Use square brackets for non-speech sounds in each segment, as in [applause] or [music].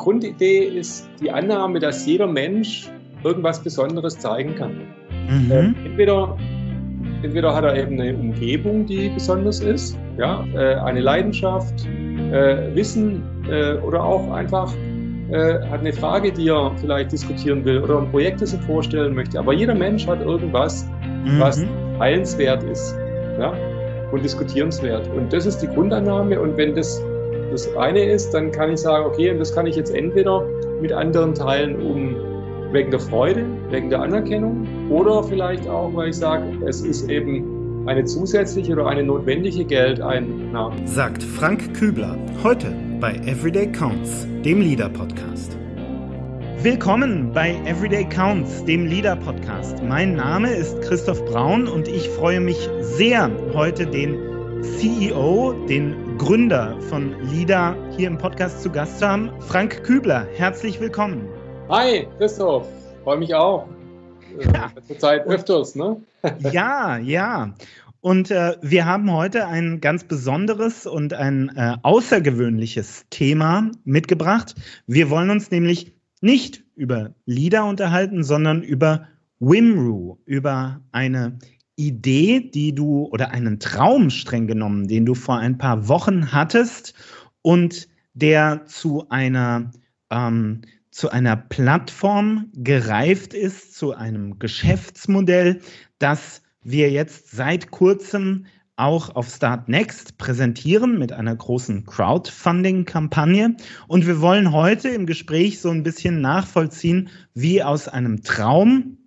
Grundidee ist die Annahme, dass jeder Mensch irgendwas Besonderes zeigen kann. Mhm. Äh, entweder, entweder hat er eben eine Umgebung, die besonders ist, ja, äh, eine Leidenschaft, äh, Wissen äh, oder auch einfach äh, hat eine Frage, die er vielleicht diskutieren will oder ein Projekt, das er vorstellen möchte. Aber jeder Mensch hat irgendwas, mhm. was heilenswert ist ja, und diskutierenswert. Und das ist die Grundannahme. Und wenn das das eine ist, dann kann ich sagen, okay, und das kann ich jetzt entweder mit anderen teilen, um wegen der Freude, wegen der Anerkennung oder vielleicht auch, weil ich sage, es ist eben eine zusätzliche oder eine notwendige Geldeinnahme. Sagt Frank Kübler heute bei Everyday Counts, dem Leader-Podcast. Willkommen bei Everyday Counts, dem Leader-Podcast. Mein Name ist Christoph Braun und ich freue mich sehr, heute den CEO, den Gründer von LIDA hier im Podcast zu Gast haben, Frank Kübler. Herzlich willkommen. Hi, Christoph. Freue mich auch. Ja. Äh, Zurzeit öfters, ne? [laughs] ja, ja. Und äh, wir haben heute ein ganz besonderes und ein äh, außergewöhnliches Thema mitgebracht. Wir wollen uns nämlich nicht über LIDA unterhalten, sondern über Wimru, über eine Idee, die du oder einen Traum streng genommen, den du vor ein paar Wochen hattest und der zu einer ähm, zu einer Plattform gereift ist, zu einem Geschäftsmodell, das wir jetzt seit kurzem auch auf Start Next präsentieren mit einer großen Crowdfunding-Kampagne. Und wir wollen heute im Gespräch so ein bisschen nachvollziehen, wie aus einem Traum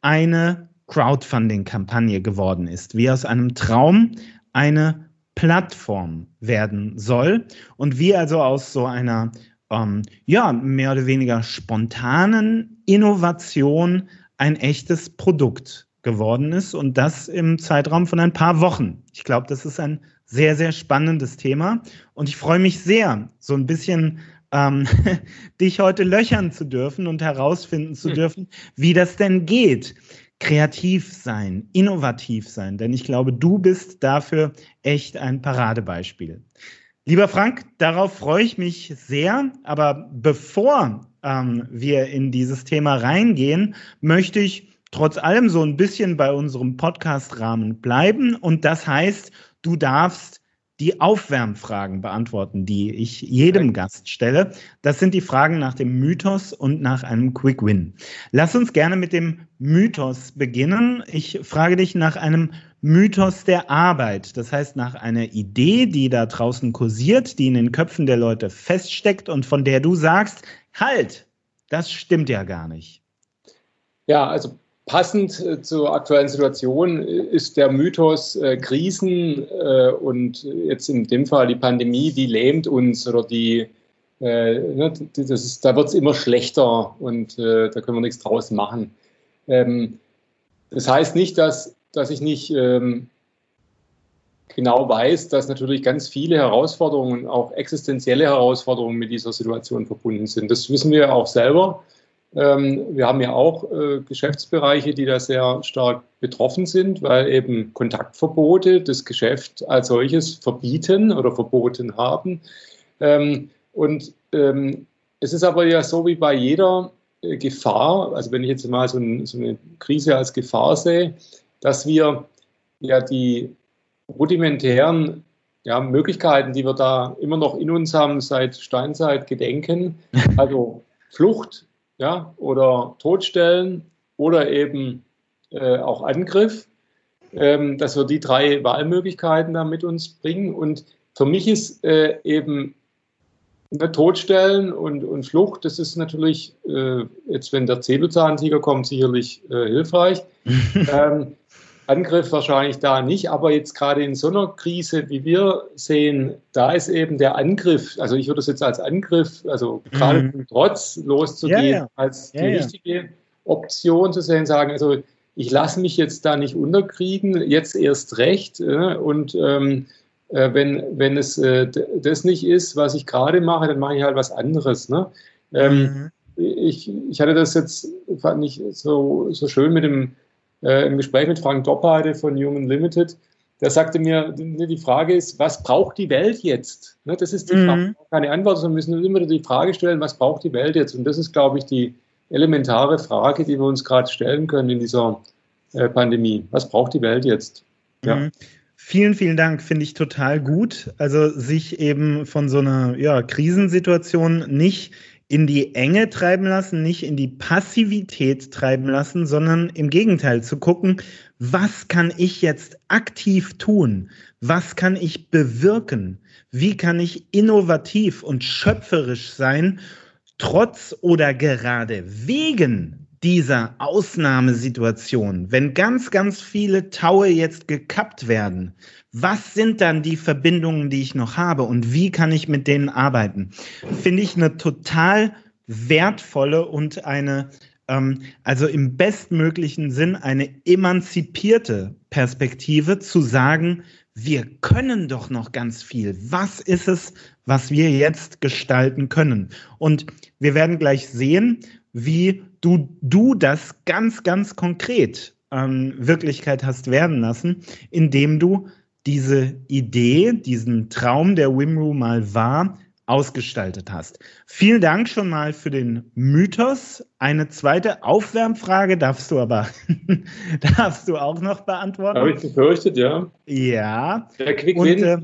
eine Crowdfunding-Kampagne geworden ist, wie aus einem Traum eine Plattform werden soll und wie also aus so einer ähm, ja mehr oder weniger spontanen Innovation ein echtes Produkt geworden ist und das im Zeitraum von ein paar Wochen. Ich glaube, das ist ein sehr, sehr spannendes Thema und ich freue mich sehr, so ein bisschen ähm, [laughs] dich heute löchern zu dürfen und herausfinden zu hm. dürfen, wie das denn geht kreativ sein, innovativ sein, denn ich glaube, du bist dafür echt ein Paradebeispiel. Lieber Frank, darauf freue ich mich sehr, aber bevor ähm, wir in dieses Thema reingehen, möchte ich trotz allem so ein bisschen bei unserem Podcast-Rahmen bleiben. Und das heißt, du darfst die Aufwärmfragen beantworten, die ich jedem Gast stelle. Das sind die Fragen nach dem Mythos und nach einem Quick Win. Lass uns gerne mit dem Mythos beginnen. Ich frage dich nach einem Mythos der Arbeit. Das heißt, nach einer Idee, die da draußen kursiert, die in den Köpfen der Leute feststeckt und von der du sagst, halt, das stimmt ja gar nicht. Ja, also Passend äh, zur aktuellen Situation ist der Mythos äh, Krisen äh, und jetzt in dem Fall die Pandemie, die lähmt uns oder die, äh, ne, das ist, da wird es immer schlechter und äh, da können wir nichts draus machen. Ähm, das heißt nicht, dass, dass ich nicht ähm, genau weiß, dass natürlich ganz viele Herausforderungen, auch existenzielle Herausforderungen mit dieser Situation verbunden sind. Das wissen wir auch selber. Ähm, wir haben ja auch äh, Geschäftsbereiche, die da sehr stark betroffen sind, weil eben Kontaktverbote das Geschäft als solches verbieten oder verboten haben. Ähm, und ähm, es ist aber ja so wie bei jeder äh, Gefahr, also wenn ich jetzt mal so, ein, so eine Krise als Gefahr sehe, dass wir ja die rudimentären ja, Möglichkeiten, die wir da immer noch in uns haben, seit Steinzeit gedenken, [laughs] also Flucht, ja, oder Todstellen oder eben äh, auch Angriff, ähm, dass wir die drei Wahlmöglichkeiten da mit uns bringen. Und für mich ist äh, eben ne, Todstellen und, und Flucht, das ist natürlich, äh, jetzt wenn der Säbelzahntiger kommt, sicherlich äh, hilfreich. [laughs] ähm, Angriff wahrscheinlich da nicht, aber jetzt gerade in so einer Krise, wie wir sehen, da ist eben der Angriff, also ich würde es jetzt als Angriff, also gerade mhm. Trotz loszugehen, ja, ja. als die richtige Option zu sehen, sagen, also ich lasse mich jetzt da nicht unterkriegen, jetzt erst recht äh, und ähm, äh, wenn, wenn es äh, das nicht ist, was ich gerade mache, dann mache ich halt was anderes. Ne? Ähm, mhm. ich, ich hatte das jetzt, fand ich so, so schön mit dem äh, im Gespräch mit Frank Doppheide von Human Limited, der sagte mir, die Frage ist, was braucht die Welt jetzt? Ne, das ist die mhm. Frage, keine Antwort, sondern wir müssen immer die Frage stellen, was braucht die Welt jetzt? Und das ist, glaube ich, die elementare Frage, die wir uns gerade stellen können in dieser äh, Pandemie. Was braucht die Welt jetzt? Ja. Mhm. Vielen, vielen Dank, finde ich total gut. Also sich eben von so einer ja, Krisensituation nicht in die Enge treiben lassen, nicht in die Passivität treiben lassen, sondern im Gegenteil zu gucken, was kann ich jetzt aktiv tun? Was kann ich bewirken? Wie kann ich innovativ und schöpferisch sein, trotz oder gerade wegen dieser Ausnahmesituation, wenn ganz, ganz viele Taue jetzt gekappt werden, was sind dann die Verbindungen, die ich noch habe und wie kann ich mit denen arbeiten? Finde ich eine total wertvolle und eine, ähm, also im bestmöglichen Sinn, eine emanzipierte Perspektive zu sagen, wir können doch noch ganz viel. Was ist es, was wir jetzt gestalten können? Und wir werden gleich sehen, wie du, du das ganz, ganz konkret ähm, Wirklichkeit hast werden lassen, indem du diese Idee, diesen Traum, der Wimru mal war, ausgestaltet hast. Vielen Dank schon mal für den Mythos. Eine zweite Aufwärmfrage darfst du aber [laughs] darfst du auch noch beantworten. Habe ich befürchtet, ja. Ja. Der Quick Und, äh,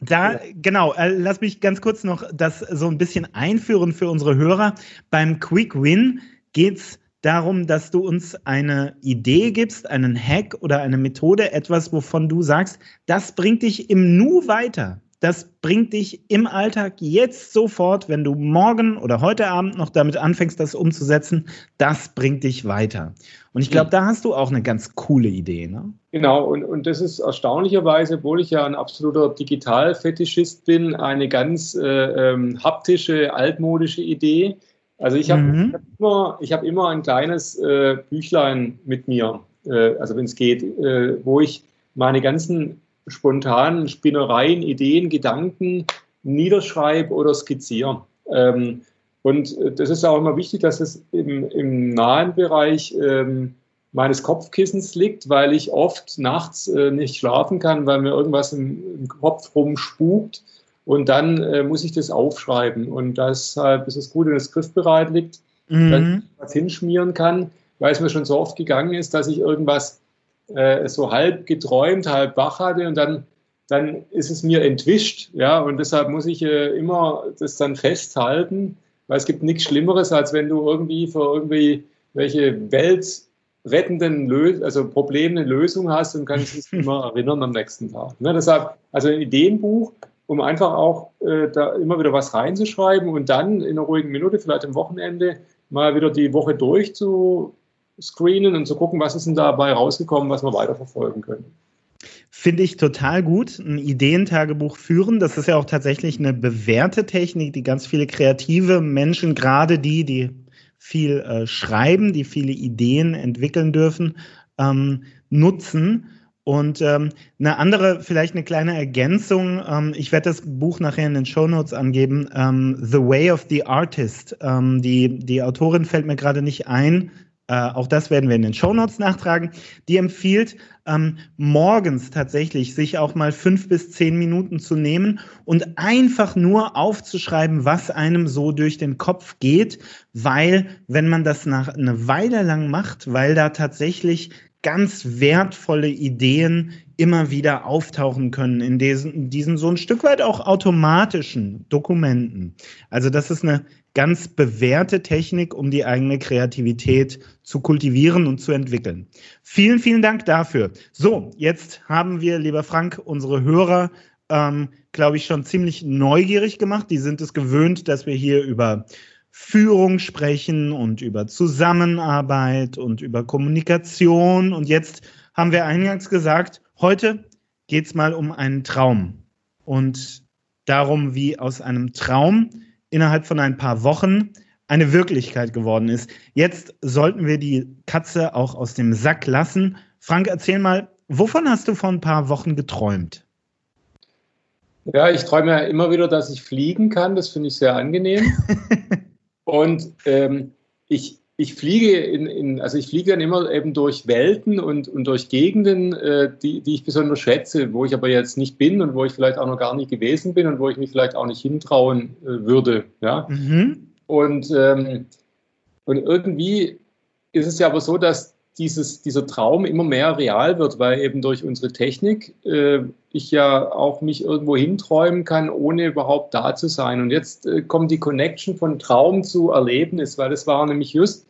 da, genau, äh, lass mich ganz kurz noch das so ein bisschen einführen für unsere Hörer. Beim Quick Win geht es darum, dass du uns eine Idee gibst, einen Hack oder eine Methode, etwas, wovon du sagst, das bringt dich im Nu weiter. Das bringt dich im Alltag jetzt sofort, wenn du morgen oder heute Abend noch damit anfängst, das umzusetzen, das bringt dich weiter. Und ich glaube, da hast du auch eine ganz coole Idee. Ne? Genau, und, und das ist erstaunlicherweise, obwohl ich ja ein absoluter Digital-Fetischist bin, eine ganz äh, ähm, haptische, altmodische Idee also ich habe mhm. hab immer, hab immer ein kleines äh, Büchlein mit mir, äh, also wenn es geht, äh, wo ich meine ganzen spontanen Spinnereien, Ideen, Gedanken niederschreibe oder skizziere. Ähm, und äh, das ist auch immer wichtig, dass es im, im nahen Bereich ähm, meines Kopfkissens liegt, weil ich oft nachts äh, nicht schlafen kann, weil mir irgendwas im, im Kopf rumspukt und dann äh, muss ich das aufschreiben. Und deshalb ist es gut, wenn es griffbereit liegt, mhm. dass ich was hinschmieren kann, weil es mir schon so oft gegangen ist, dass ich irgendwas äh, so halb geträumt, halb wach hatte und dann, dann ist es mir entwischt. Ja, und deshalb muss ich äh, immer das dann festhalten, weil es gibt nichts Schlimmeres, als wenn du irgendwie für irgendwie welche weltrettenden Lö also Probleme eine Lösung hast und kannst es [laughs] immer erinnern am nächsten Tag. Ne, deshalb, also ein Ideenbuch um einfach auch äh, da immer wieder was reinzuschreiben und dann in einer ruhigen Minute, vielleicht am Wochenende, mal wieder die Woche durchzuscreenen und zu gucken, was ist denn dabei rausgekommen, was wir weiterverfolgen können. Finde ich total gut. Ein Ideentagebuch führen, das ist ja auch tatsächlich eine bewährte Technik, die ganz viele kreative Menschen, gerade die, die viel äh, schreiben, die viele Ideen entwickeln dürfen, ähm, nutzen. Und ähm, eine andere, vielleicht eine kleine Ergänzung. Ähm, ich werde das Buch nachher in den Show Notes angeben. Ähm, the Way of the Artist. Ähm, die, die Autorin fällt mir gerade nicht ein. Äh, auch das werden wir in den Show Notes nachtragen. Die empfiehlt, ähm, morgens tatsächlich sich auch mal fünf bis zehn Minuten zu nehmen und einfach nur aufzuschreiben, was einem so durch den Kopf geht, weil wenn man das nach eine Weile lang macht, weil da tatsächlich ganz wertvolle Ideen immer wieder auftauchen können in diesen, diesen so ein Stück weit auch automatischen Dokumenten. Also das ist eine ganz bewährte Technik, um die eigene Kreativität zu kultivieren und zu entwickeln. Vielen, vielen Dank dafür. So, jetzt haben wir, lieber Frank, unsere Hörer, ähm, glaube ich, schon ziemlich neugierig gemacht. Die sind es gewöhnt, dass wir hier über Führung sprechen und über Zusammenarbeit und über Kommunikation. Und jetzt haben wir eingangs gesagt, heute geht es mal um einen Traum und darum, wie aus einem Traum innerhalb von ein paar Wochen eine Wirklichkeit geworden ist. Jetzt sollten wir die Katze auch aus dem Sack lassen. Frank, erzähl mal, wovon hast du vor ein paar Wochen geträumt? Ja, ich träume ja immer wieder, dass ich fliegen kann. Das finde ich sehr angenehm. [laughs] Und ähm, ich ich fliege in, in, also ich fliege dann immer eben durch Welten und, und durch Gegenden, äh, die, die ich besonders schätze, wo ich aber jetzt nicht bin und wo ich vielleicht auch noch gar nicht gewesen bin und wo ich mich vielleicht auch nicht hintrauen äh, würde. Ja? Mhm. Und, ähm, und irgendwie ist es ja aber so, dass dieses, dieser Traum immer mehr real wird, weil eben durch unsere Technik äh, ich ja auch mich irgendwo hinträumen kann, ohne überhaupt da zu sein. Und jetzt äh, kommt die Connection von Traum zu Erlebnis, weil das war nämlich just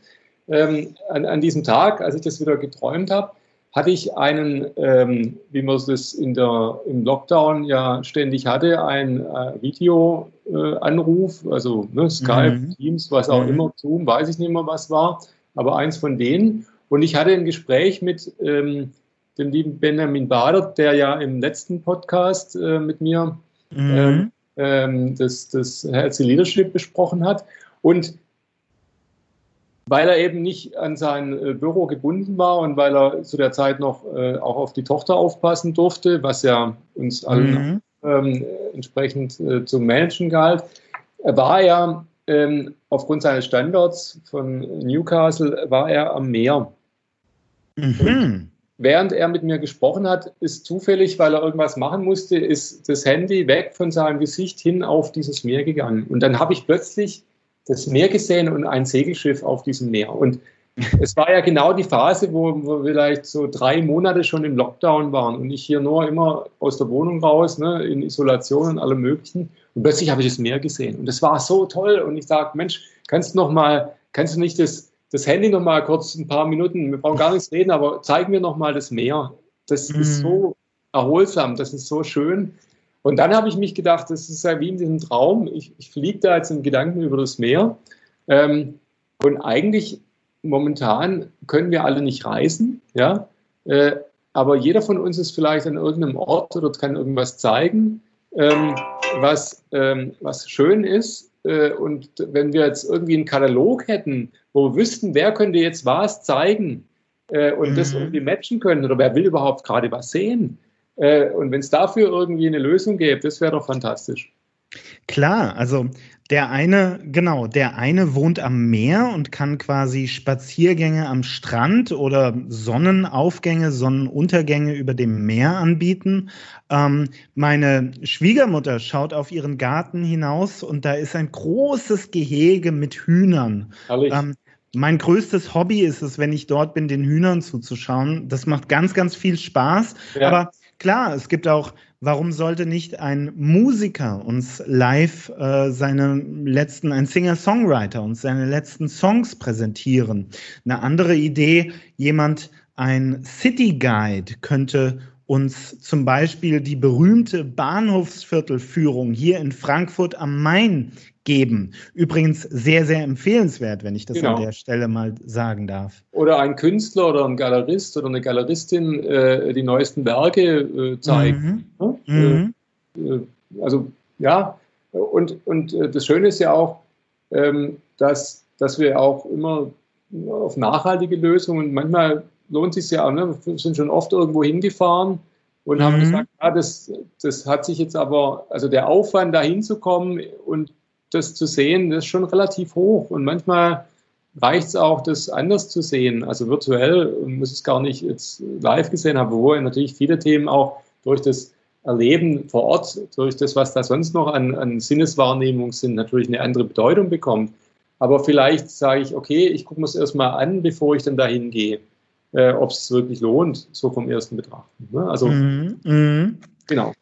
ähm, an, an, diesem Tag, als ich das wieder geträumt habe, hatte ich einen, ähm, wie man es in der, im Lockdown ja ständig hatte, einen äh, Videoanruf, äh, also ne, Skype, mhm. Teams, was auch mhm. immer, Zoom, weiß ich nicht mehr, was war, aber eins von denen. Und ich hatte ein Gespräch mit ähm, dem lieben Benjamin Bader, der ja im letzten Podcast äh, mit mir mhm. Ähm, ähm, das, das Healthy Leadership besprochen hat. Und weil er eben nicht an sein äh, Büro gebunden war und weil er zu der Zeit noch äh, auch auf die Tochter aufpassen durfte, was ja uns allen mhm. ähm, entsprechend äh, zum Managen galt, war er ähm, aufgrund seines Standorts von Newcastle war er am Meer. Mhm. Während er mit mir gesprochen hat, ist zufällig, weil er irgendwas machen musste, ist das Handy weg von seinem Gesicht hin auf dieses Meer gegangen. Und dann habe ich plötzlich das Meer gesehen und ein Segelschiff auf diesem Meer. Und es war ja genau die Phase, wo, wo wir vielleicht so drei Monate schon im Lockdown waren und ich hier nur immer aus der Wohnung raus, ne, in Isolation und allem Möglichen. Und plötzlich habe ich das Meer gesehen. Und das war so toll. Und ich sage, Mensch, kannst du noch mal, kannst du nicht das, das Handy noch mal kurz ein paar Minuten, wir brauchen gar nichts reden, aber zeig mir noch mal das Meer. Das mhm. ist so erholsam, das ist so schön. Und dann habe ich mich gedacht, das ist ja wie in diesem Traum. Ich, ich fliege da jetzt in Gedanken über das Meer. Ähm, und eigentlich momentan können wir alle nicht reisen, ja. Äh, aber jeder von uns ist vielleicht an irgendeinem Ort oder kann irgendwas zeigen, ähm, was, ähm, was schön ist. Äh, und wenn wir jetzt irgendwie einen Katalog hätten, wo wir wüssten, wer könnte jetzt was zeigen äh, und mhm. das irgendwie matchen können oder wer will überhaupt gerade was sehen, äh, und wenn es dafür irgendwie eine Lösung gäbe, das wäre doch fantastisch. Klar, also der eine, genau, der eine wohnt am Meer und kann quasi Spaziergänge am Strand oder Sonnenaufgänge, Sonnenuntergänge über dem Meer anbieten. Ähm, meine Schwiegermutter schaut auf ihren Garten hinaus und da ist ein großes Gehege mit Hühnern. Ähm, mein größtes Hobby ist es, wenn ich dort bin, den Hühnern zuzuschauen. Das macht ganz, ganz viel Spaß. Ja. Aber Klar, es gibt auch, warum sollte nicht ein Musiker uns live äh, seine letzten, ein Singer-Songwriter uns seine letzten Songs präsentieren? Eine andere Idee, jemand, ein City Guide könnte uns zum Beispiel die berühmte Bahnhofsviertelführung hier in Frankfurt am Main geben. Übrigens sehr, sehr empfehlenswert, wenn ich das genau. an der Stelle mal sagen darf. Oder ein Künstler oder ein Galerist oder eine Galeristin äh, die neuesten Werke äh, zeigen. Mhm. Mhm. Äh, also ja, und, und äh, das Schöne ist ja auch, ähm, dass, dass wir auch immer auf nachhaltige Lösungen, manchmal lohnt es sich ja auch, ne? wir sind schon oft irgendwo hingefahren und mhm. haben gesagt, ja, das, das hat sich jetzt aber, also der Aufwand da hinzukommen und das zu sehen, das ist schon relativ hoch. Und manchmal reicht es auch, das anders zu sehen. Also virtuell muss es gar nicht jetzt live gesehen haben, wo natürlich viele Themen auch durch das Erleben vor Ort, durch das, was da sonst noch an, an Sinneswahrnehmung sind, natürlich eine andere Bedeutung bekommt. Aber vielleicht sage ich, okay, ich gucke mir es erstmal an, bevor ich dann dahin gehe, äh, ob es wirklich lohnt, so vom ersten Betrachten. Ne? Also, mm, mm. genau.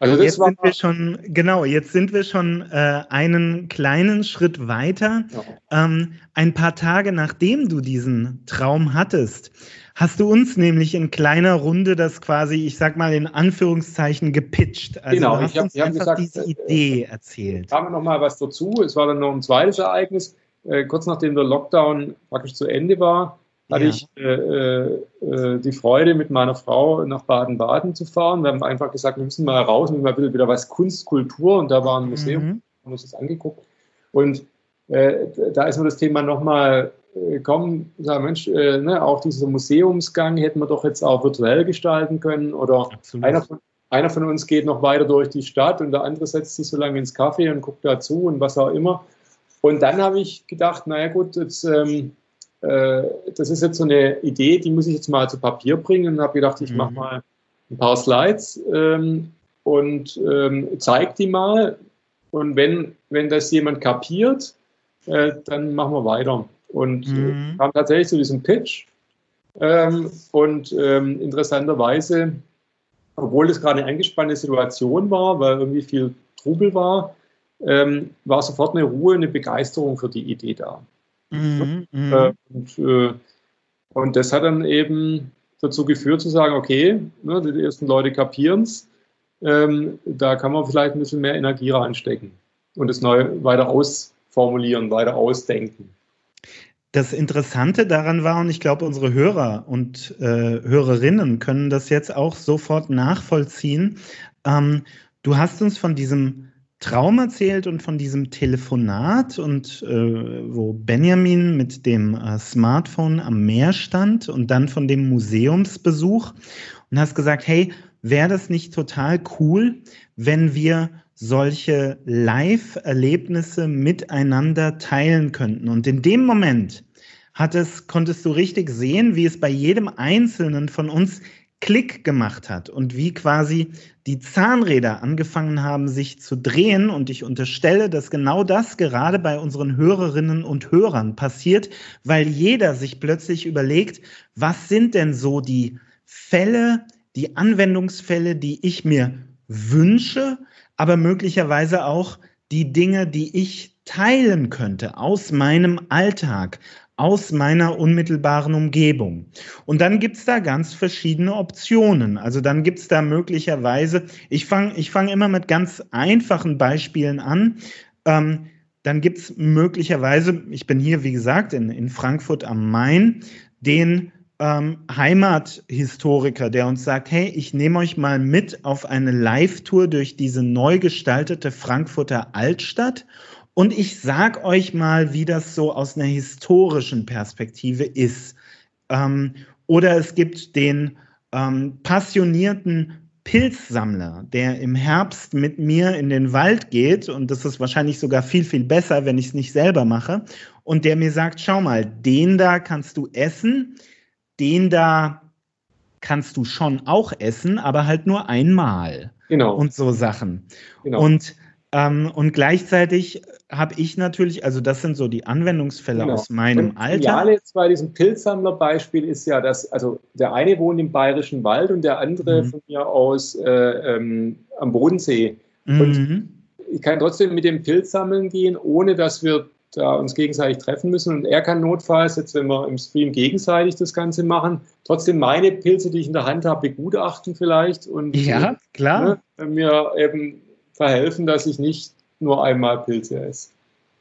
Also jetzt sind wir schon, genau, jetzt sind wir schon äh, einen kleinen Schritt weiter. Ja. Ähm, ein paar Tage nachdem du diesen Traum hattest, hast du uns nämlich in kleiner Runde das quasi, ich sag mal in Anführungszeichen, gepitcht. Also genau, du hast ich hab, uns einfach gesagt, diese äh, Idee äh, erzählt. Haben wir noch mal was dazu. Es war dann noch ein zweites Ereignis. Äh, kurz nachdem der Lockdown praktisch zu Ende war, hatte ja. ich äh, äh, die Freude, mit meiner Frau nach Baden-Baden zu fahren. Wir haben einfach gesagt, wir müssen mal raus, wir müssen mal wieder was Kunst, Kultur und da war ein Museum, mhm. haben uns das angeguckt. Und äh, da ist mir das Thema nochmal äh, gekommen, sagen, Mensch, äh, ne, auch dieser Museumsgang hätten wir doch jetzt auch virtuell gestalten können oder einer von, einer von uns geht noch weiter durch die Stadt und der andere setzt sich so lange ins Café und guckt dazu und was auch immer. Und dann habe ich gedacht, naja gut, jetzt ähm, äh, das ist jetzt so eine Idee, die muss ich jetzt mal zu Papier bringen und habe gedacht, ich mhm. mache mal ein paar Slides ähm, und ähm, zeige die mal. Und wenn, wenn das jemand kapiert, äh, dann machen wir weiter. Und äh, mhm. kam tatsächlich zu diesem Pitch. Ähm, und ähm, interessanterweise, obwohl es gerade eine angespannte Situation war, weil irgendwie viel Trubel war, ähm, war sofort eine Ruhe, eine Begeisterung für die Idee da. Mhm, mhm. äh, und, äh, und, das hat dann eben dazu geführt zu sagen, okay, ne, die ersten Leute kapieren es, ähm, da kann man vielleicht ein bisschen mehr Energie reinstecken und es neu weiter ausformulieren, weiter ausdenken. Das Interessante daran war, und ich glaube, unsere Hörer und äh, Hörerinnen können das jetzt auch sofort nachvollziehen. Ähm, du hast uns von diesem Traum erzählt und von diesem Telefonat und äh, wo Benjamin mit dem äh, Smartphone am Meer stand und dann von dem Museumsbesuch und hast gesagt, hey, wäre das nicht total cool, wenn wir solche Live-Erlebnisse miteinander teilen könnten? Und in dem Moment hat es, konntest du richtig sehen, wie es bei jedem Einzelnen von uns Klick gemacht hat und wie quasi die Zahnräder angefangen haben, sich zu drehen. Und ich unterstelle, dass genau das gerade bei unseren Hörerinnen und Hörern passiert, weil jeder sich plötzlich überlegt, was sind denn so die Fälle, die Anwendungsfälle, die ich mir wünsche, aber möglicherweise auch die Dinge, die ich teilen könnte aus meinem Alltag, aus meiner unmittelbaren Umgebung. Und dann gibt es da ganz verschiedene Optionen. Also dann gibt es da möglicherweise, ich fange ich fang immer mit ganz einfachen Beispielen an. Ähm, dann gibt es möglicherweise, ich bin hier, wie gesagt, in, in Frankfurt am Main, den ähm, Heimathistoriker, der uns sagt, hey, ich nehme euch mal mit auf eine Live-Tour durch diese neu gestaltete Frankfurter Altstadt und ich sag euch mal, wie das so aus einer historischen Perspektive ist. Ähm, oder es gibt den ähm, passionierten Pilzsammler, der im Herbst mit mir in den Wald geht, und das ist wahrscheinlich sogar viel, viel besser, wenn ich es nicht selber mache, und der mir sagt, schau mal, den da kannst du essen, den da kannst du schon auch essen, aber halt nur einmal. Genau. Und so Sachen. Genau. Und ähm, und gleichzeitig habe ich natürlich, also das sind so die Anwendungsfälle genau. aus meinem und Alter. Ja, jetzt bei diesem Pilzsammler-Beispiel ist ja, dass, also der eine wohnt im Bayerischen Wald und der andere mhm. von mir aus äh, ähm, am Bodensee. Mhm. Und ich kann trotzdem mit dem Pilz sammeln gehen, ohne dass wir da uns gegenseitig treffen müssen. Und er kann notfalls, jetzt wenn wir im Stream gegenseitig das Ganze machen, trotzdem meine Pilze, die ich in der Hand habe, begutachten vielleicht. Und ja, klar. Ne, mir eben verhelfen, dass ich nicht nur einmal Pilze esse.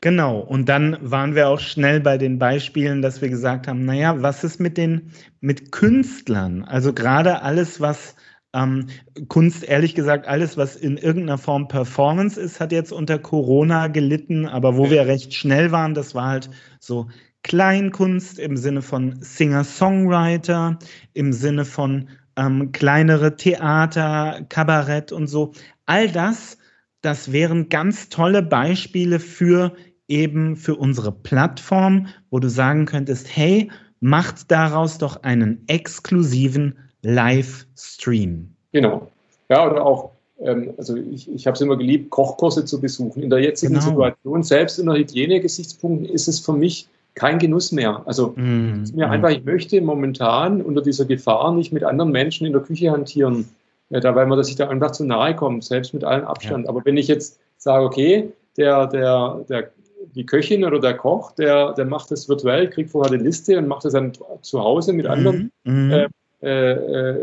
Genau, und dann waren wir auch schnell bei den Beispielen, dass wir gesagt haben, naja, was ist mit den mit Künstlern? Also gerade alles, was ähm, Kunst, ehrlich gesagt, alles, was in irgendeiner Form Performance ist, hat jetzt unter Corona gelitten, aber wo wir recht schnell waren, das war halt so Kleinkunst im Sinne von Singer-Songwriter, im Sinne von ähm, kleinere Theater, Kabarett und so. All das das wären ganz tolle Beispiele für eben für unsere Plattform, wo du sagen könntest, hey, macht daraus doch einen exklusiven Livestream. Genau. Ja, oder auch, ähm, also ich, ich habe es immer geliebt, Kochkurse zu besuchen. In der jetzigen genau. Situation, selbst unter Hygienegesichtspunkten, ist es für mich kein Genuss mehr. Also mm, mir mm. einfach, ich möchte momentan unter dieser Gefahr nicht mit anderen Menschen in der Küche hantieren. Ja, da, weil man sich da einfach zu nahe kommt, selbst mit allen Abstand. Ja. Aber wenn ich jetzt sage, okay, der, der, der, die Köchin oder der Koch, der, der macht das virtuell, kriegt vorher eine Liste und macht das dann zu Hause mit anderen mhm. äh, äh,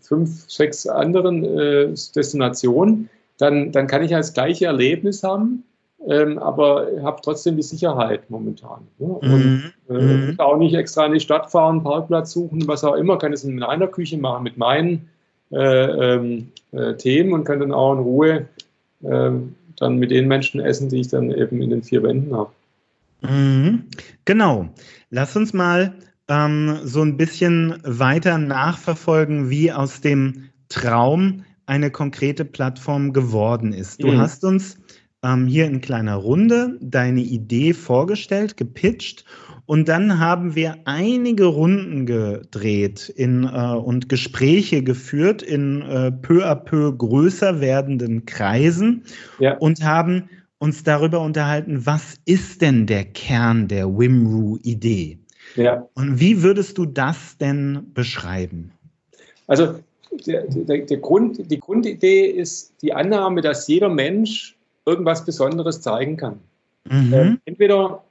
fünf, sechs anderen äh, Destinationen, dann, dann kann ich ja das gleiche Erlebnis haben, ähm, aber habe trotzdem die Sicherheit momentan. Ne? Und mhm. äh, mhm. auch nicht extra in die Stadt fahren, Parkplatz suchen, was auch immer, kann es in einer Küche machen mit meinen Themen und kann dann auch in Ruhe äh, dann mit den Menschen essen, die ich dann eben in den vier Wänden habe. Mhm. Genau. Lass uns mal ähm, so ein bisschen weiter nachverfolgen, wie aus dem Traum eine konkrete Plattform geworden ist. Du mhm. hast uns ähm, hier in kleiner Runde deine Idee vorgestellt, gepitcht Und dann haben wir einige Runden gedreht in, äh, und Gespräche geführt in äh, peu à peu größer werdenden Kreisen ja. und haben uns darüber unterhalten, was ist denn der Kern der Wimru-Idee? Ja. Und wie würdest du das denn beschreiben? Also der, der, der Grund, die Grundidee ist die Annahme, dass jeder Mensch irgendwas Besonderes zeigen kann. Mhm. Ähm, entweder,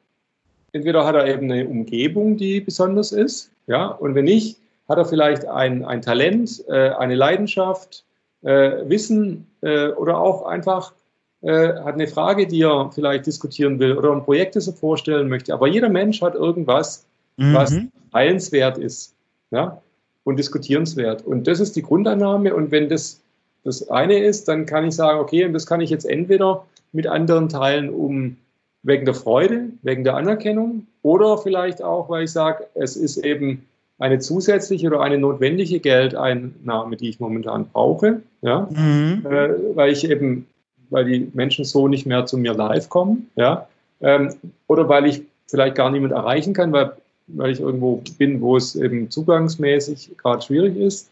entweder hat er eben eine Umgebung, die besonders ist, ja, und wenn nicht, hat er vielleicht ein, ein Talent, äh, eine Leidenschaft, äh, Wissen äh, oder auch einfach äh, hat eine Frage, die er vielleicht diskutieren will oder ein Projekt, das er vorstellen möchte. Aber jeder Mensch hat irgendwas, mhm. was heilenswert ist ja, und diskutierenswert. Und das ist die Grundannahme. Und wenn das das eine ist, dann kann ich sagen, okay, und das kann ich jetzt entweder mit anderen teilen, um wegen der Freude, wegen der Anerkennung oder vielleicht auch, weil ich sage, es ist eben eine zusätzliche oder eine notwendige Geldeinnahme, die ich momentan brauche, ja, mhm. äh, weil ich eben, weil die Menschen so nicht mehr zu mir live kommen, ja, ähm, oder weil ich vielleicht gar niemand erreichen kann, weil, weil ich irgendwo bin, wo es eben zugangsmäßig gerade schwierig ist,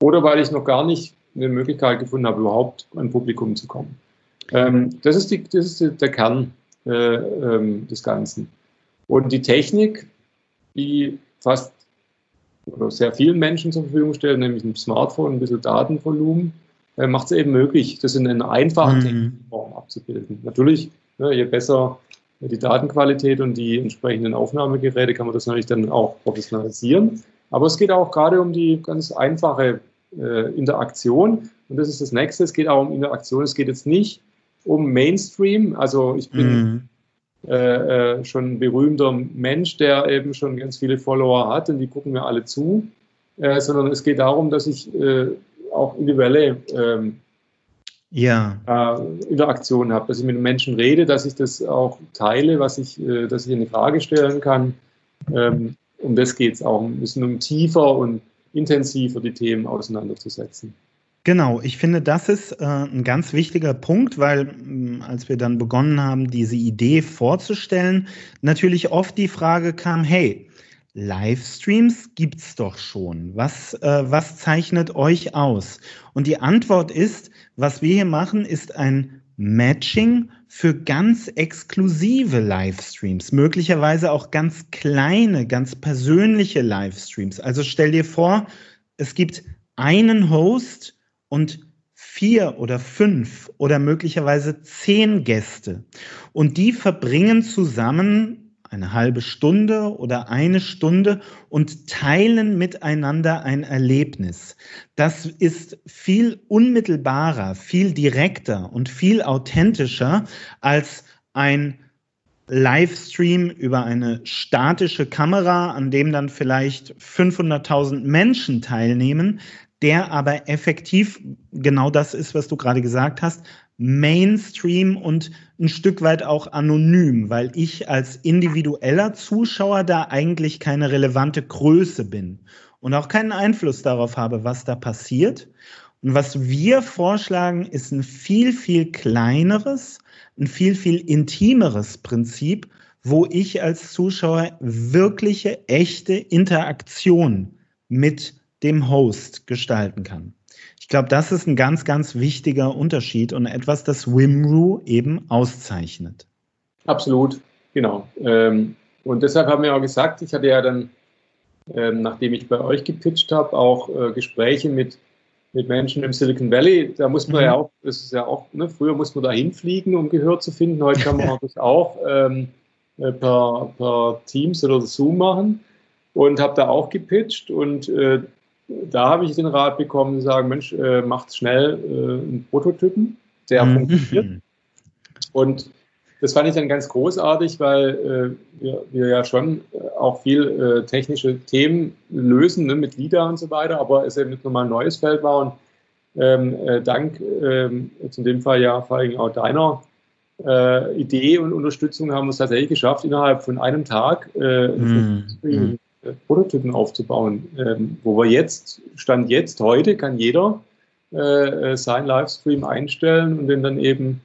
oder weil ich noch gar nicht eine Möglichkeit gefunden habe, überhaupt an Publikum zu kommen. Ähm, das, ist die, das ist der Kern äh, ähm, des Ganzen. Und die Technik, die fast oder sehr vielen Menschen zur Verfügung stellt, nämlich ein Smartphone, ein bisschen Datenvolumen, äh, macht es eben möglich, das in einer einfachen mhm. Form abzubilden. Natürlich, ne, je besser die Datenqualität und die entsprechenden Aufnahmegeräte, kann man das natürlich dann auch professionalisieren. Aber es geht auch gerade um die ganz einfache äh, Interaktion. Und das ist das nächste. Es geht auch um Interaktion. Es geht jetzt nicht um Mainstream. Also ich bin mhm. äh, äh, schon ein berühmter Mensch, der eben schon ganz viele Follower hat und die gucken mir alle zu. Äh, sondern es geht darum, dass ich äh, auch individuelle ähm, ja. Äh, Interaktion habe, dass ich mit den Menschen rede, dass ich das auch teile, was ich, dass ich eine Frage stellen kann. Ähm, um das geht es auch ein bisschen um tiefer und intensiver die Themen auseinanderzusetzen. Genau, ich finde, das ist äh, ein ganz wichtiger Punkt, weil mh, mm, als wir dann begonnen haben, diese Idee vorzustellen, natürlich oft die Frage kam, hey, Livestreams gibt's doch schon. Was, äh, was zeichnet euch aus? Und die Antwort ist, was wir hier machen, ist ein Matching für ganz exklusive Livestreams, möglicherweise auch ganz kleine, ganz persönliche Livestreams. Also stell dir vor, es gibt einen Host und vier oder fünf oder möglicherweise zehn Gäste und die verbringen zusammen eine halbe Stunde oder eine Stunde und teilen miteinander ein Erlebnis. Das ist viel unmittelbarer, viel direkter und viel authentischer als ein Livestream über eine statische Kamera, an dem dann vielleicht 500.000 Menschen teilnehmen, der aber effektiv genau das ist, was du gerade gesagt hast, Mainstream und ein Stück weit auch anonym, weil ich als individueller Zuschauer da eigentlich keine relevante Größe bin und auch keinen Einfluss darauf habe, was da passiert. Und was wir vorschlagen, ist ein viel, viel kleineres, ein viel, viel intimeres Prinzip, wo ich als Zuschauer wirkliche, echte Interaktion mit dem Host gestalten kann. Ich glaube, das ist ein ganz, ganz wichtiger Unterschied und etwas, das Wimru eben auszeichnet. Absolut, genau. Ähm, und deshalb haben wir auch gesagt, ich hatte ja dann, ähm, nachdem ich bei euch gepitcht habe, auch äh, Gespräche mit, mit Menschen im Silicon Valley. Da muss man mhm. ja auch, das ist ja auch, ne, früher muss man da hinfliegen, um Gehör zu finden. Heute kann man [laughs] das auch ähm, äh, per, per Teams oder Zoom machen. Und habe da auch gepitcht und äh, da habe ich den Rat bekommen, zu sagen, Mensch, äh, macht schnell äh, einen Prototypen, der mhm. funktioniert. Und das fand ich dann ganz großartig, weil äh, wir, wir, ja schon äh, auch viel äh, technische Themen lösen ne, mit LIDA und so weiter, aber es eben nicht nochmal ein neues Feld war. Und ähm, äh, dank ähm, jetzt in dem Fall ja vor allem auch deiner Idee und Unterstützung haben wir es tatsächlich geschafft, innerhalb von einem Tag mhm. Prototypen aufzubauen, ähm, wo wir jetzt, Stand jetzt, heute, kann jeder äh, äh, seinen Livestream einstellen und den dann eben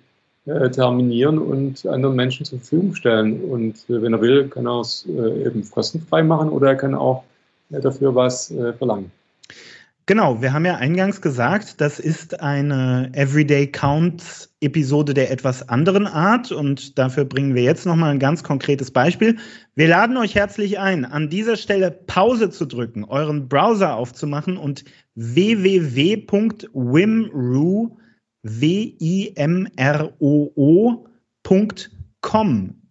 äh, terminieren und anderen Menschen zur Verfügung stellen. Und äh, wenn er will, kann er es äh, eben kostenfrei machen oder er kann auch äh, dafür was äh, verlangen. Genau, wir haben ja eingangs gesagt, das ist eine Everyday Count Episode der etwas anderen Art und dafür bringen wir jetzt nochmal ein ganz konkretes Beispiel. Wir laden euch herzlich ein, an dieser Stelle Pause zu drücken, euren Browser aufzumachen und www.wimroo w-i-m-r-o-o.com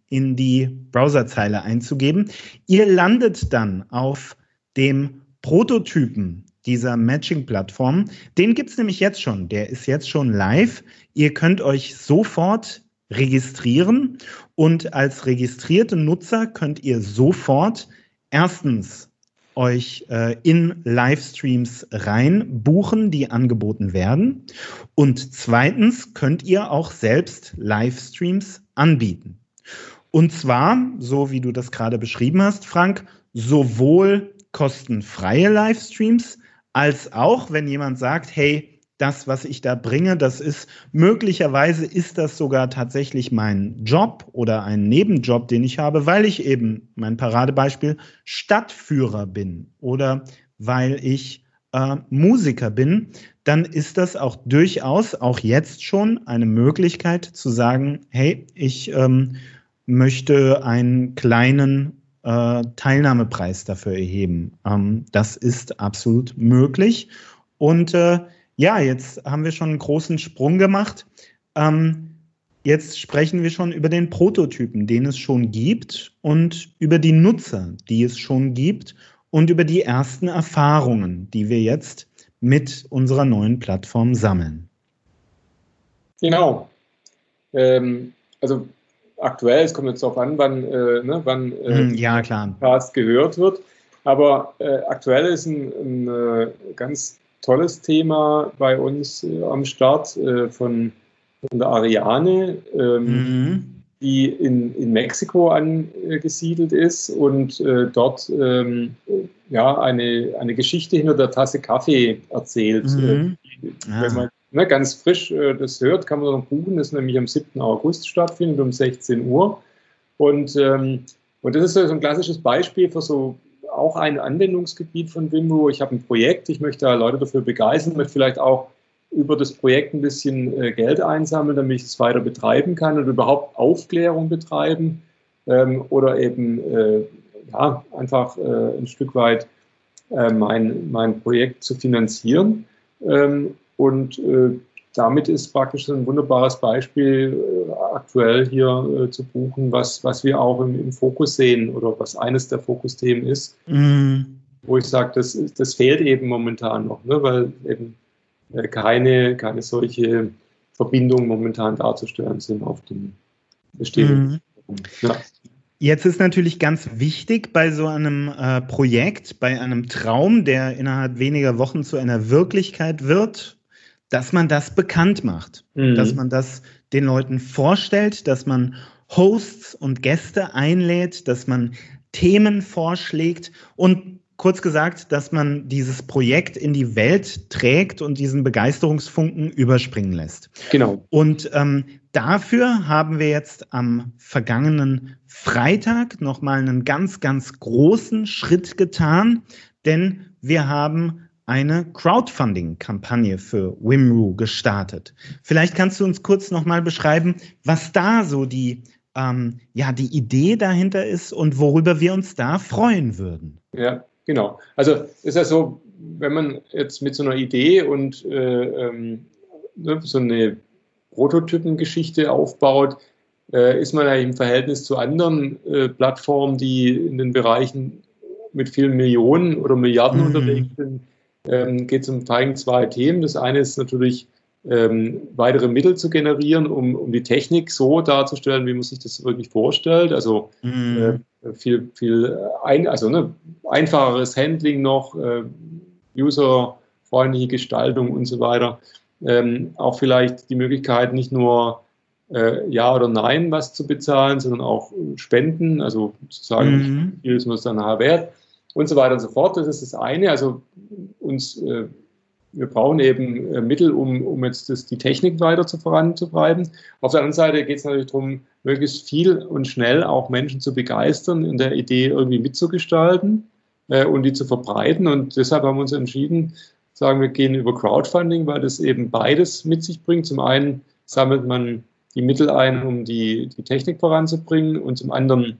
in die Browserzeile einzugeben. Ihr landet dann auf dem Prototypen dieser Matching-Plattform. Den gibt es nämlich jetzt schon. Der ist jetzt schon live. Ihr könnt euch sofort registrieren und als registrierte Nutzer könnt ihr sofort erstens euch äh, in Livestreams rein buchen, die angeboten werden. Und zweitens könnt ihr auch selbst Livestreams anbieten. Und zwar, so wie du das gerade beschrieben hast, Frank, sowohl kostenfreie Livestreams als auch, wenn jemand sagt, hey, das, was ich da bringe, das ist möglicherweise ist das sogar tatsächlich mein Job oder ein Nebenjob, den ich habe, weil ich eben mein Paradebeispiel Stadtführer bin oder weil ich äh, Musiker bin, dann ist das auch durchaus auch jetzt schon eine Möglichkeit zu sagen, hey, ich ähm, möchte einen kleinen äh, Teilnahmepreis dafür erheben. Ähm, das ist absolut möglich und äh, ja, jetzt haben wir schon einen großen Sprung gemacht. Ähm, jetzt sprechen wir schon über den Prototypen, den es schon gibt und über die Nutzer, die es schon gibt und über die ersten Erfahrungen, die wir jetzt mit unserer neuen Plattform sammeln. Genau. Ähm, also aktuell, es kommt jetzt darauf an, wann, äh, ne, wann äh, ja, klar. Podcast gehört wird. Aber äh, aktuell ist ein, ein äh, ganz tolles Thema bei uns äh, am Start äh, von, von, der Ariane, ähm, mhm. die in, in Mexiko angesiedelt ist und äh, dort ähm, ja, eine, eine Geschichte hinter der Tasse Kaffee erzählt. Mhm. Ah. Wenn man ne, ganz frisch äh, das hört, kann man noch buchen, das nämlich am 7. August stattfindet um 16 Uhr. Und, ähm, und das ist so ein klassisches Beispiel für so auch ein Anwendungsgebiet von Wimro. Ich habe ein Projekt, ich möchte da Leute dafür begeistern, möchte vielleicht auch über das Projekt ein bisschen äh, Geld einsammeln, damit ich es weiter betreiben kann und überhaupt Aufklärung betreiben ähm, oder eben äh, ja, einfach äh, ein Stück weit äh, mein, mein Projekt zu finanzieren. Ähm, und äh, damit ist praktisch ein wunderbares Beispiel äh, aktuell hier äh, zu buchen, was, was wir auch im, im, Fokus sehen oder was eines der Fokusthemen ist, mm. wo ich sage, das, das fehlt eben momentan noch, ne, weil eben äh, keine, keine solche Verbindungen momentan darzustellen sind auf dem bestehenden. Mm. Ja. Jetzt ist natürlich ganz wichtig bei so einem äh, Projekt, bei einem Traum, der innerhalb weniger Wochen zu einer Wirklichkeit wird, dass man das bekannt macht, mhm. dass man das den Leuten vorstellt, dass man Hosts und Gäste einlädt, dass man Themen vorschlägt und kurz gesagt, dass man dieses Projekt in die Welt trägt und diesen Begeisterungsfunken überspringen lässt. Genau. Und ähm, dafür haben wir jetzt am vergangenen Freitag nochmal einen ganz, ganz großen Schritt getan, denn wir haben eine Crowdfunding-Kampagne für Wimru gestartet. Vielleicht kannst du uns kurz nochmal beschreiben, was da so die, ähm, ja, die Idee dahinter ist und worüber wir uns da freuen würden. Ja, genau. Also ist ja so, wenn man jetzt mit so einer Idee und äh, ähm, ne, so eine Prototypengeschichte aufbaut, äh, ist man ja im Verhältnis zu anderen äh, Plattformen, die in den Bereichen mit vielen Millionen oder Milliarden mhm. unterwegs sind, ähm, geht es um zwei Themen. Das eine ist natürlich, ähm, weitere Mittel zu generieren, um, um die Technik so darzustellen, wie man sich das wirklich vorstellt. Also mhm. äh, viel, viel ein, also, ne, einfacheres Handling noch, äh, userfreundliche Gestaltung und so weiter. Ähm, auch vielleicht die Möglichkeit, nicht nur äh, Ja oder Nein was zu bezahlen, sondern auch Spenden, also zu sagen, mhm. wie viel ist es dann nachher wert und so weiter und so fort. Das ist das eine. Also uns äh, wir brauchen eben äh, Mittel, um, um jetzt das, die Technik weiter zu voranzutreiben. Auf der anderen Seite geht es natürlich darum, möglichst viel und schnell auch Menschen zu begeistern, in der Idee irgendwie mitzugestalten äh, und die zu verbreiten. Und deshalb haben wir uns entschieden, sagen wir gehen über Crowdfunding, weil das eben beides mit sich bringt. Zum einen sammelt man die Mittel ein, um die, die Technik voranzubringen und zum anderen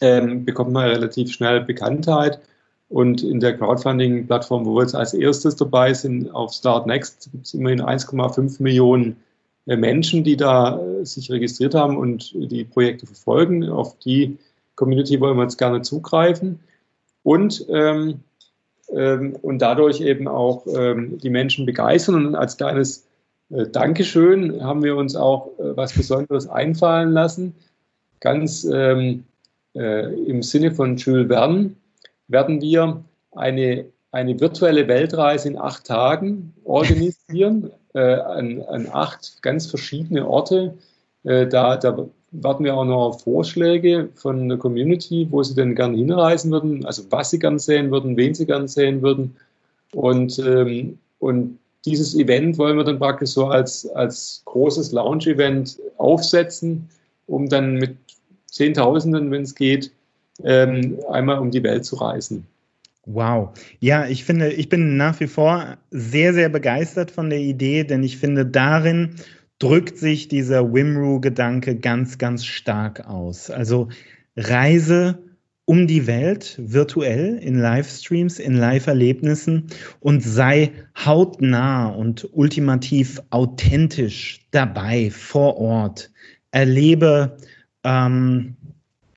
ähm, bekommt man relativ schnell Bekanntheit und in der Crowdfunding-Plattform, wo wir jetzt als erstes dabei sind, auf Start Next, gibt es immerhin 1,5 Millionen äh, Menschen, die da äh, sich registriert haben und die Projekte verfolgen. Auf die Community wollen wir jetzt gerne zugreifen. Und, ähm, ähm, und dadurch eben auch ähm, die Menschen begeistern. Und als kleines äh, Dankeschön haben wir uns auch äh, was Besonderes einfallen lassen. Ganz ähm, äh, im Sinne von Jules Verne werden wir eine, eine virtuelle Weltreise in acht Tagen organisieren, [laughs] äh, an, an, acht ganz verschiedene Orte. Äh, da, da warten wir auch noch auf Vorschläge von der Community, wo sie denn gerne hinreisen würden, also was sie gern sehen würden, wen sie gern sehen würden. Und, ähm, und dieses Event wollen wir dann praktisch so als, als großes Lounge-Event aufsetzen, um dann mit Zehntausenden, wenn es geht, ähm, einmal um die Welt zu reisen. Wow. Ja, ich finde, ich bin nach wie vor sehr, sehr begeistert von der Idee, denn ich finde, darin drückt sich dieser Wimru-Gedanke ganz, ganz stark aus. Also Reise um die Welt virtuell in Livestreams, in Live-Erlebnissen und sei hautnah und ultimativ authentisch dabei vor Ort. Erlebe ähm,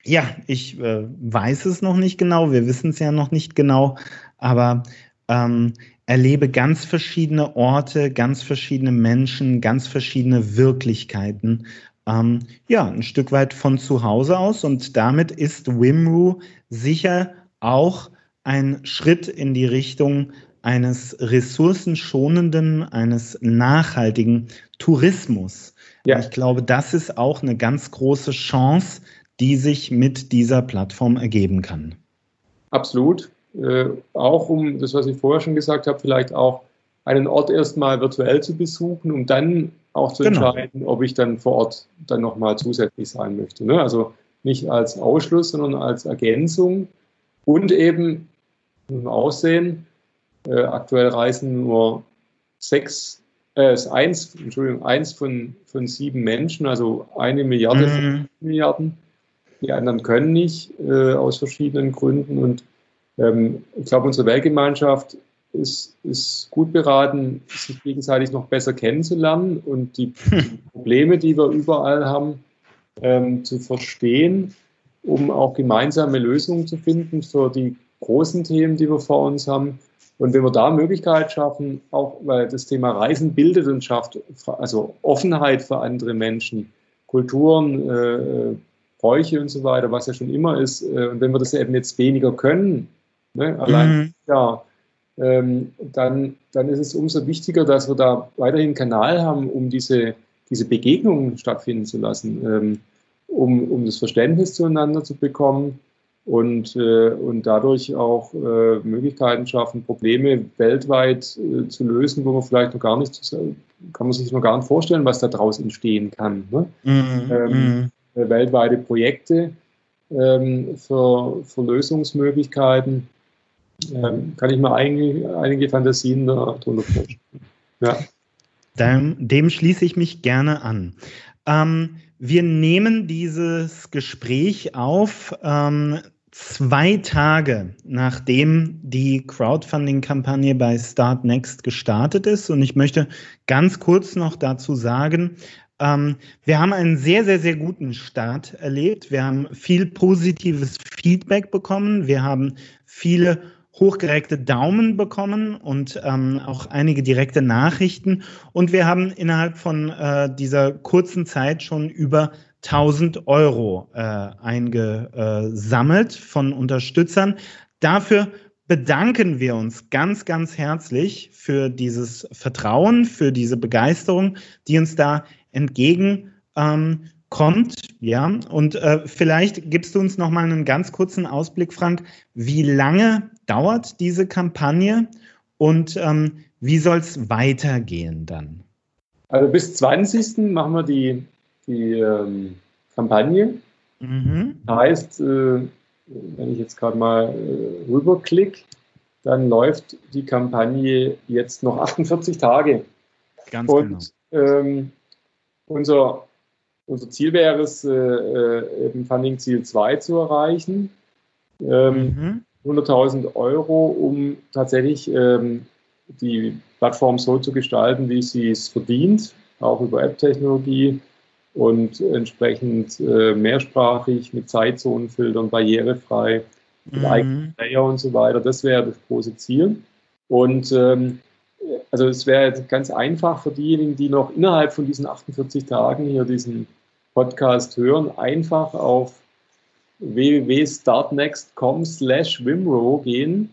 ja, ich äh, weiß es noch nicht genau, wir wissen es ja noch nicht genau, aber ähm, erlebe ganz verschiedene Orte, ganz verschiedene Menschen, ganz verschiedene Wirklichkeiten. Ähm, ja, ein Stück weit von zu Hause aus und damit ist Wimru sicher auch ein Schritt in die Richtung eines ressourcenschonenden, eines nachhaltigen Tourismus. Ja. Ich glaube, das ist auch eine ganz große Chance, die sich mit dieser Plattform ergeben kann. Absolut. Äh, auch um das, was ich vorher schon gesagt habe, vielleicht auch einen Ort erstmal virtuell zu besuchen, um dann auch zu genau. entscheiden, ob ich dann vor Ort dann nochmal zusätzlich sein möchte. Ne? Also nicht als Ausschluss, sondern als Ergänzung und eben man aussehen, äh, aktuell reisen nur sechs, äh, ist eins, Entschuldigung, eins von, von sieben Menschen, also eine Milliarde mhm. Milliarden die anderen können nicht äh, aus verschiedenen Gründen. Und ähm, ich glaube, unsere Weltgemeinschaft ist, ist gut beraten, sich gegenseitig noch besser kennenzulernen und die, die [laughs] Probleme, die wir überall haben, ähm, zu verstehen, um auch gemeinsame Lösungen zu finden für die großen Themen, die wir vor uns haben. Und wenn wir da Möglichkeit schaffen, auch weil das Thema Reisen bildet und schafft, also Offenheit für andere Menschen, Kulturen, äh, Bräuche und so weiter, was ja schon immer ist. Äh, und wenn wir das eben jetzt weniger können, ne, allein mhm. ja, ähm, dann, dann ist es umso wichtiger, dass wir da weiterhin einen Kanal haben, um diese, diese Begegnungen stattfinden zu lassen, ähm, um, um das Verständnis zueinander zu bekommen und, äh, und dadurch auch äh, Möglichkeiten schaffen, Probleme weltweit äh, zu lösen, wo man vielleicht noch gar nicht, kann man sich noch gar nicht vorstellen, was da draus entstehen kann. Ne? Mhm. Ähm. Äh, weltweite Projekte ähm, für, für, Lösungsmöglichkeiten. Ähm, kann ich mir einige, einige Fantasien darunter vorstellen. Ja. Dem, dem, schließe ich mich gerne an. Ähm, wir nehmen dieses Gespräch auf ähm, zwei Tage nachdem die Crowdfunding-Kampagne bei Start Next gestartet ist. Und ich möchte ganz kurz noch dazu sagen, ähm, wir haben einen sehr, sehr, sehr guten Start erlebt. Wir haben viel positives Feedback bekommen. Wir haben viele hochgereckte Daumen bekommen und ähm, auch einige direkte Nachrichten. Und wir haben innerhalb von äh, dieser kurzen Zeit schon über 1000 Euro äh, eingesammelt von Unterstützern. Dafür bedanken wir uns ganz, ganz herzlich für dieses Vertrauen, für diese Begeisterung, die uns da entgegenkommt. Ähm, ja, und äh, vielleicht gibst du uns noch mal einen ganz kurzen Ausblick, Frank. Wie lange dauert diese Kampagne und ähm, wie soll es weitergehen dann? Also bis 20. machen wir die, die ähm, Kampagne. Mhm. Heißt, äh, wenn ich jetzt gerade mal äh, rüberklicke, dann läuft die Kampagne jetzt noch [laughs] 48 Tage. Ganz Und genau. ähm, unser, unser Ziel wäre es, äh, äh eben Funding-Ziel 2 zu erreichen. Ähm, mhm. 100.000 Euro, um tatsächlich ähm, die Plattform so zu gestalten, wie sie es verdient, auch über App-Technologie und entsprechend äh, mehrsprachig mit Zeitzonenfiltern, barrierefrei, mit mhm. eigenen Player und so weiter. Das wäre das große Ziel. Und ähm, also es wäre ganz einfach für diejenigen, die noch innerhalb von diesen 48 Tagen hier diesen Podcast hören, einfach auf www.startnext.com slash Wimro gehen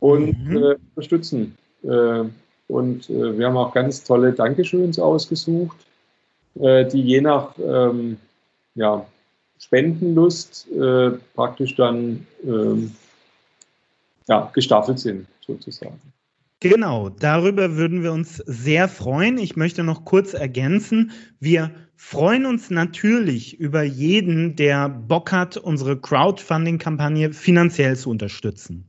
und mhm. äh, unterstützen. Äh, und äh, wir haben auch ganz tolle Dankeschöns ausgesucht, äh, die je nach ähm, ja, Spendenlust äh, praktisch dann ähm, ja, gestaffelt sind, sozusagen. Genau, darüber würden wir uns sehr freuen. Ich möchte noch kurz ergänzen, wir freuen uns natürlich über jeden, der Bock hat, unsere Crowdfunding-Kampagne finanziell zu unterstützen.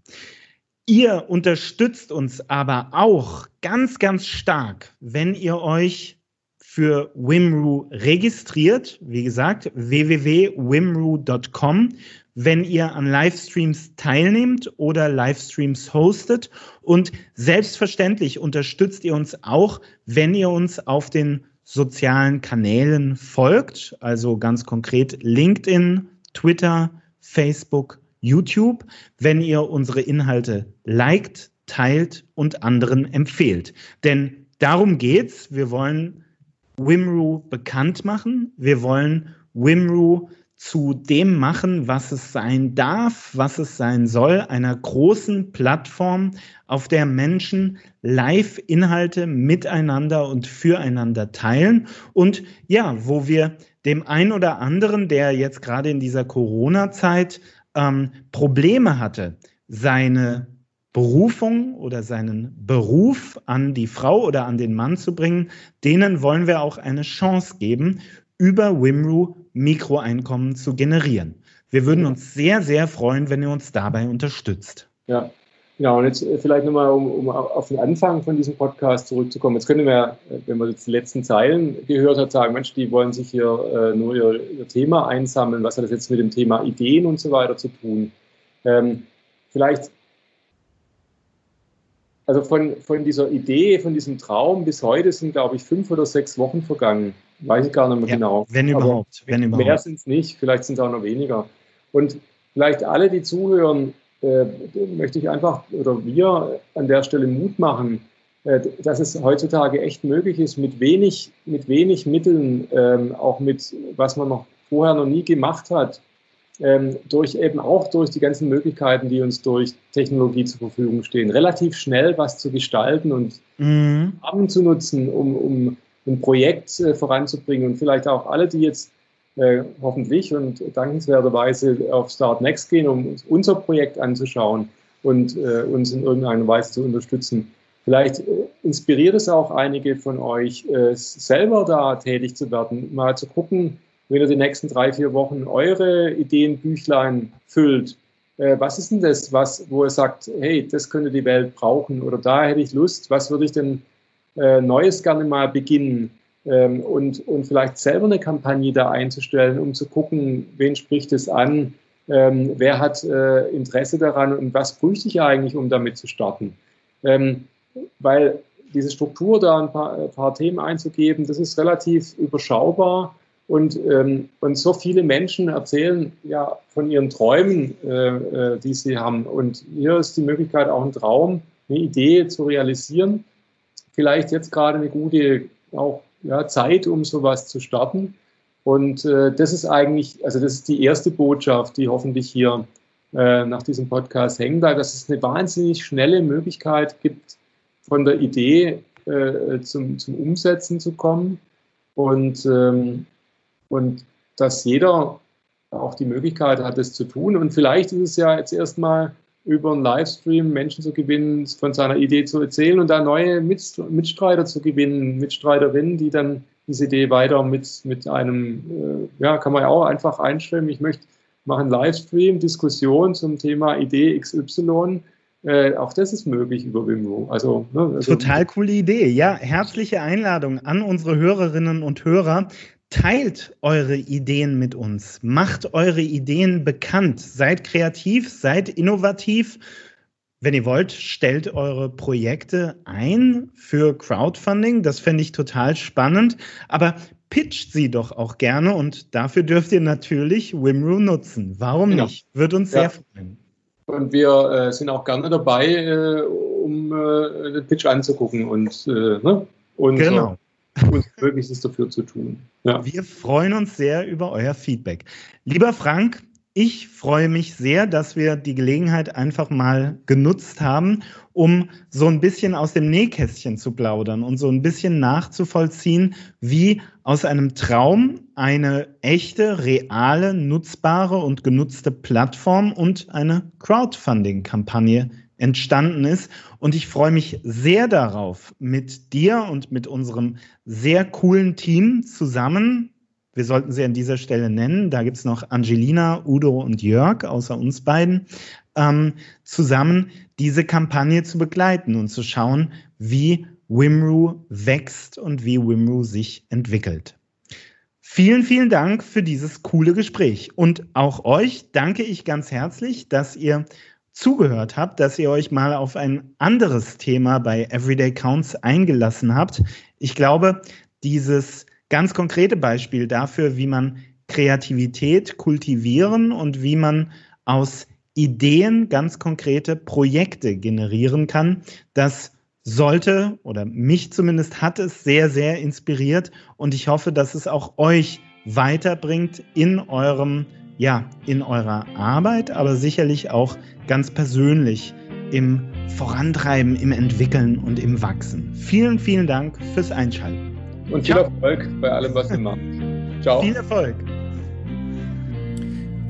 Ihr unterstützt uns aber auch ganz, ganz stark, wenn ihr euch für Wimru registriert. Wie gesagt, www.wimru.com wenn ihr an Livestreams teilnehmt oder Livestreams hostet. Und selbstverständlich unterstützt ihr uns auch, wenn ihr uns auf den sozialen Kanälen folgt, also ganz konkret LinkedIn, Twitter, Facebook, YouTube, wenn ihr unsere Inhalte liked, teilt und anderen empfehlt. Denn darum geht's. Wir wollen Wimru bekannt machen. Wir wollen Wimru zu dem machen, was es sein darf, was es sein soll, einer großen Plattform, auf der Menschen Live-Inhalte miteinander und füreinander teilen und ja, wo wir dem einen oder anderen, der jetzt gerade in dieser Corona-Zeit ähm, Probleme hatte, seine Berufung oder seinen Beruf an die Frau oder an den Mann zu bringen, denen wollen wir auch eine Chance geben, über Wimru Mikroeinkommen zu generieren. Wir würden uns sehr, sehr freuen, wenn ihr uns dabei unterstützt. Ja, genau. Und jetzt äh, vielleicht nochmal, um, um auf den Anfang von diesem Podcast zurückzukommen. Jetzt können wir, äh, wenn man jetzt die letzten Zeilen gehört hat, sagen, Mensch, die wollen sich hier äh, nur ihr, ihr, Thema einsammeln. Was hat das jetzt mit dem Thema Ideen und so weiter zu tun? Ähm, vielleicht also von, von dieser Idee, von diesem Traum bis heute sind, glaube ich, fünf oder sechs Wochen vergangen. Weiß ich gar nicht mehr ja, genau. Wenn überhaupt. wenn überhaupt. Mehr sind es nicht, vielleicht sind es auch noch weniger. Und vielleicht alle, die zuhören, äh, möchte ich einfach oder wir an der Stelle Mut machen, äh, dass es heutzutage echt möglich ist, mit wenig, mit wenig Mitteln, ähm, auch mit was man noch vorher noch nie gemacht hat, ähm, durch eben auch durch die ganzen Möglichkeiten, die uns durch Technologie zur Verfügung stehen, relativ schnell was zu gestalten und mhm. Zu nutzen, um, um ein Projekt äh, voranzubringen und vielleicht auch alle, die jetzt äh, hoffentlich und dankenswerterweise auf Start Next gehen, um unser Projekt anzuschauen und äh, uns in irgendeiner Weise zu unterstützen. Vielleicht äh, inspiriert es auch einige von euch, äh, selber da tätig zu werden, mal zu gucken, wenn ihr die nächsten drei, vier Wochen eure Ideenbüchlein füllt, äh, was ist denn das, was, wo ihr sagt, hey, das könnte die Welt brauchen? Oder da hätte ich Lust, was würde ich denn äh, Neues gerne mal beginnen? Ähm, und, und vielleicht selber eine Kampagne da einzustellen, um zu gucken, wen spricht es an, ähm, wer hat äh, Interesse daran? Und was bräuchte ich eigentlich, um damit zu starten. Ähm, weil diese Struktur da ein paar, ein paar Themen einzugeben, das ist relativ überschaubar und, ähm, und so viele Menschen erzählen ja von ihren Träumen, äh, äh, die sie haben. Und hier ist die Möglichkeit, auch einen Traum, eine Idee zu realisieren. Vielleicht jetzt gerade eine gute auch, ja, Zeit, um sowas zu starten. Und äh, das ist eigentlich, also das ist die erste Botschaft, die hoffentlich hier äh, nach diesem Podcast hängen bleibt, dass es eine wahnsinnig schnelle Möglichkeit gibt, von der Idee äh, zum, zum Umsetzen zu kommen. Und ähm, und dass jeder auch die Möglichkeit hat, das zu tun. Und vielleicht ist es ja jetzt erstmal über einen Livestream Menschen zu gewinnen, von seiner Idee zu erzählen und da neue Mitstreiter zu gewinnen, Mitstreiterinnen, die dann diese Idee weiter mit, mit einem, äh, ja, kann man ja auch einfach einstellen. Ich möchte machen Livestream, Diskussion zum Thema Idee XY. Äh, auch das ist möglich über Vimeo. Also, ne, also, Total coole Idee. Ja, herzliche Einladung an unsere Hörerinnen und Hörer. Teilt eure Ideen mit uns. Macht eure Ideen bekannt. Seid kreativ, seid innovativ. Wenn ihr wollt, stellt eure Projekte ein für Crowdfunding. Das fände ich total spannend. Aber pitcht sie doch auch gerne und dafür dürft ihr natürlich Wimru nutzen. Warum genau. nicht? Wird uns ja. sehr freuen. Und wir äh, sind auch gerne dabei, äh, um äh, den Pitch anzugucken und, äh, ne? und genau. Uns Möglichstes dafür zu tun. Ja. Wir freuen uns sehr über euer Feedback. Lieber Frank, ich freue mich sehr, dass wir die Gelegenheit einfach mal genutzt haben, um so ein bisschen aus dem Nähkästchen zu plaudern und so ein bisschen nachzuvollziehen, wie aus einem Traum eine echte, reale, nutzbare und genutzte Plattform und eine Crowdfunding-Kampagne entstanden ist. Und ich freue mich sehr darauf, mit dir und mit unserem sehr coolen Team zusammen wir sollten sie an dieser Stelle nennen. Da gibt es noch Angelina, Udo und Jörg, außer uns beiden, ähm, zusammen diese Kampagne zu begleiten und zu schauen, wie Wimru wächst und wie Wimru sich entwickelt. Vielen, vielen Dank für dieses coole Gespräch. Und auch euch danke ich ganz herzlich, dass ihr zugehört habt, dass ihr euch mal auf ein anderes Thema bei Everyday Counts eingelassen habt. Ich glaube, dieses ganz konkrete Beispiel dafür, wie man Kreativität kultivieren und wie man aus Ideen ganz konkrete Projekte generieren kann. Das sollte oder mich zumindest hat es sehr, sehr inspiriert und ich hoffe, dass es auch euch weiterbringt in eurem, ja, in eurer Arbeit, aber sicherlich auch ganz persönlich im Vorantreiben, im Entwickeln und im Wachsen. Vielen, vielen Dank fürs Einschalten. Und viel Ciao. Erfolg bei allem, was ihr macht. Ciao. Viel Erfolg.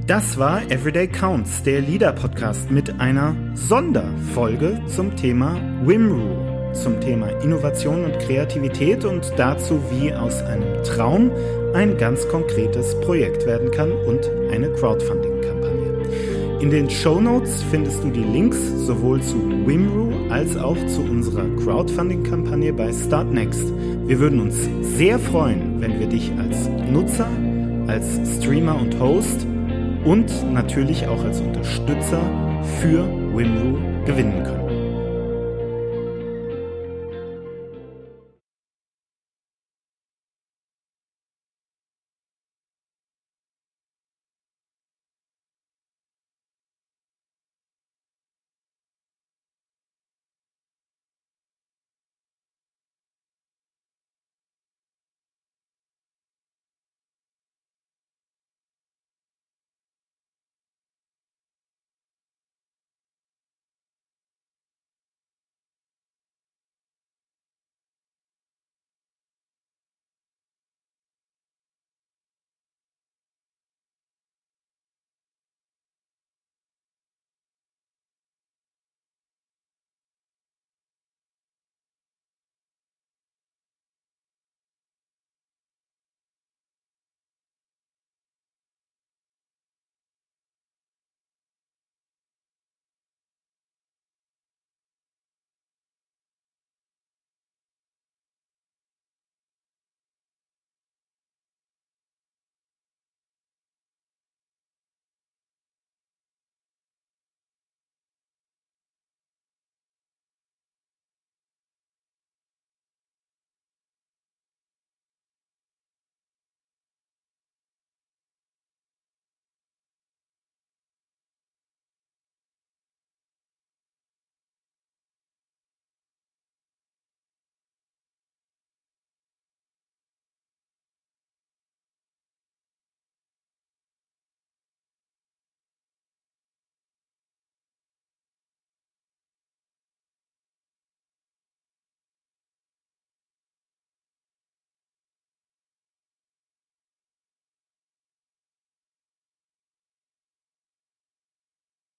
Das war Everyday Counts, der Leader-Podcast mit einer Sonderfolge zum Thema Wimru, zum Thema Innovation und Kreativität und dazu, wie aus einem Traum ein ganz konkretes Projekt werden kann und eine Crowdfunding-Kampagne. In den Show Notes findest du die Links sowohl zu Wimru als auch zu unserer Crowdfunding-Kampagne bei Startnext. Wir würden uns sehr freuen, wenn wir dich als Nutzer, als Streamer und Host und natürlich auch als Unterstützer für Wimru gewinnen können.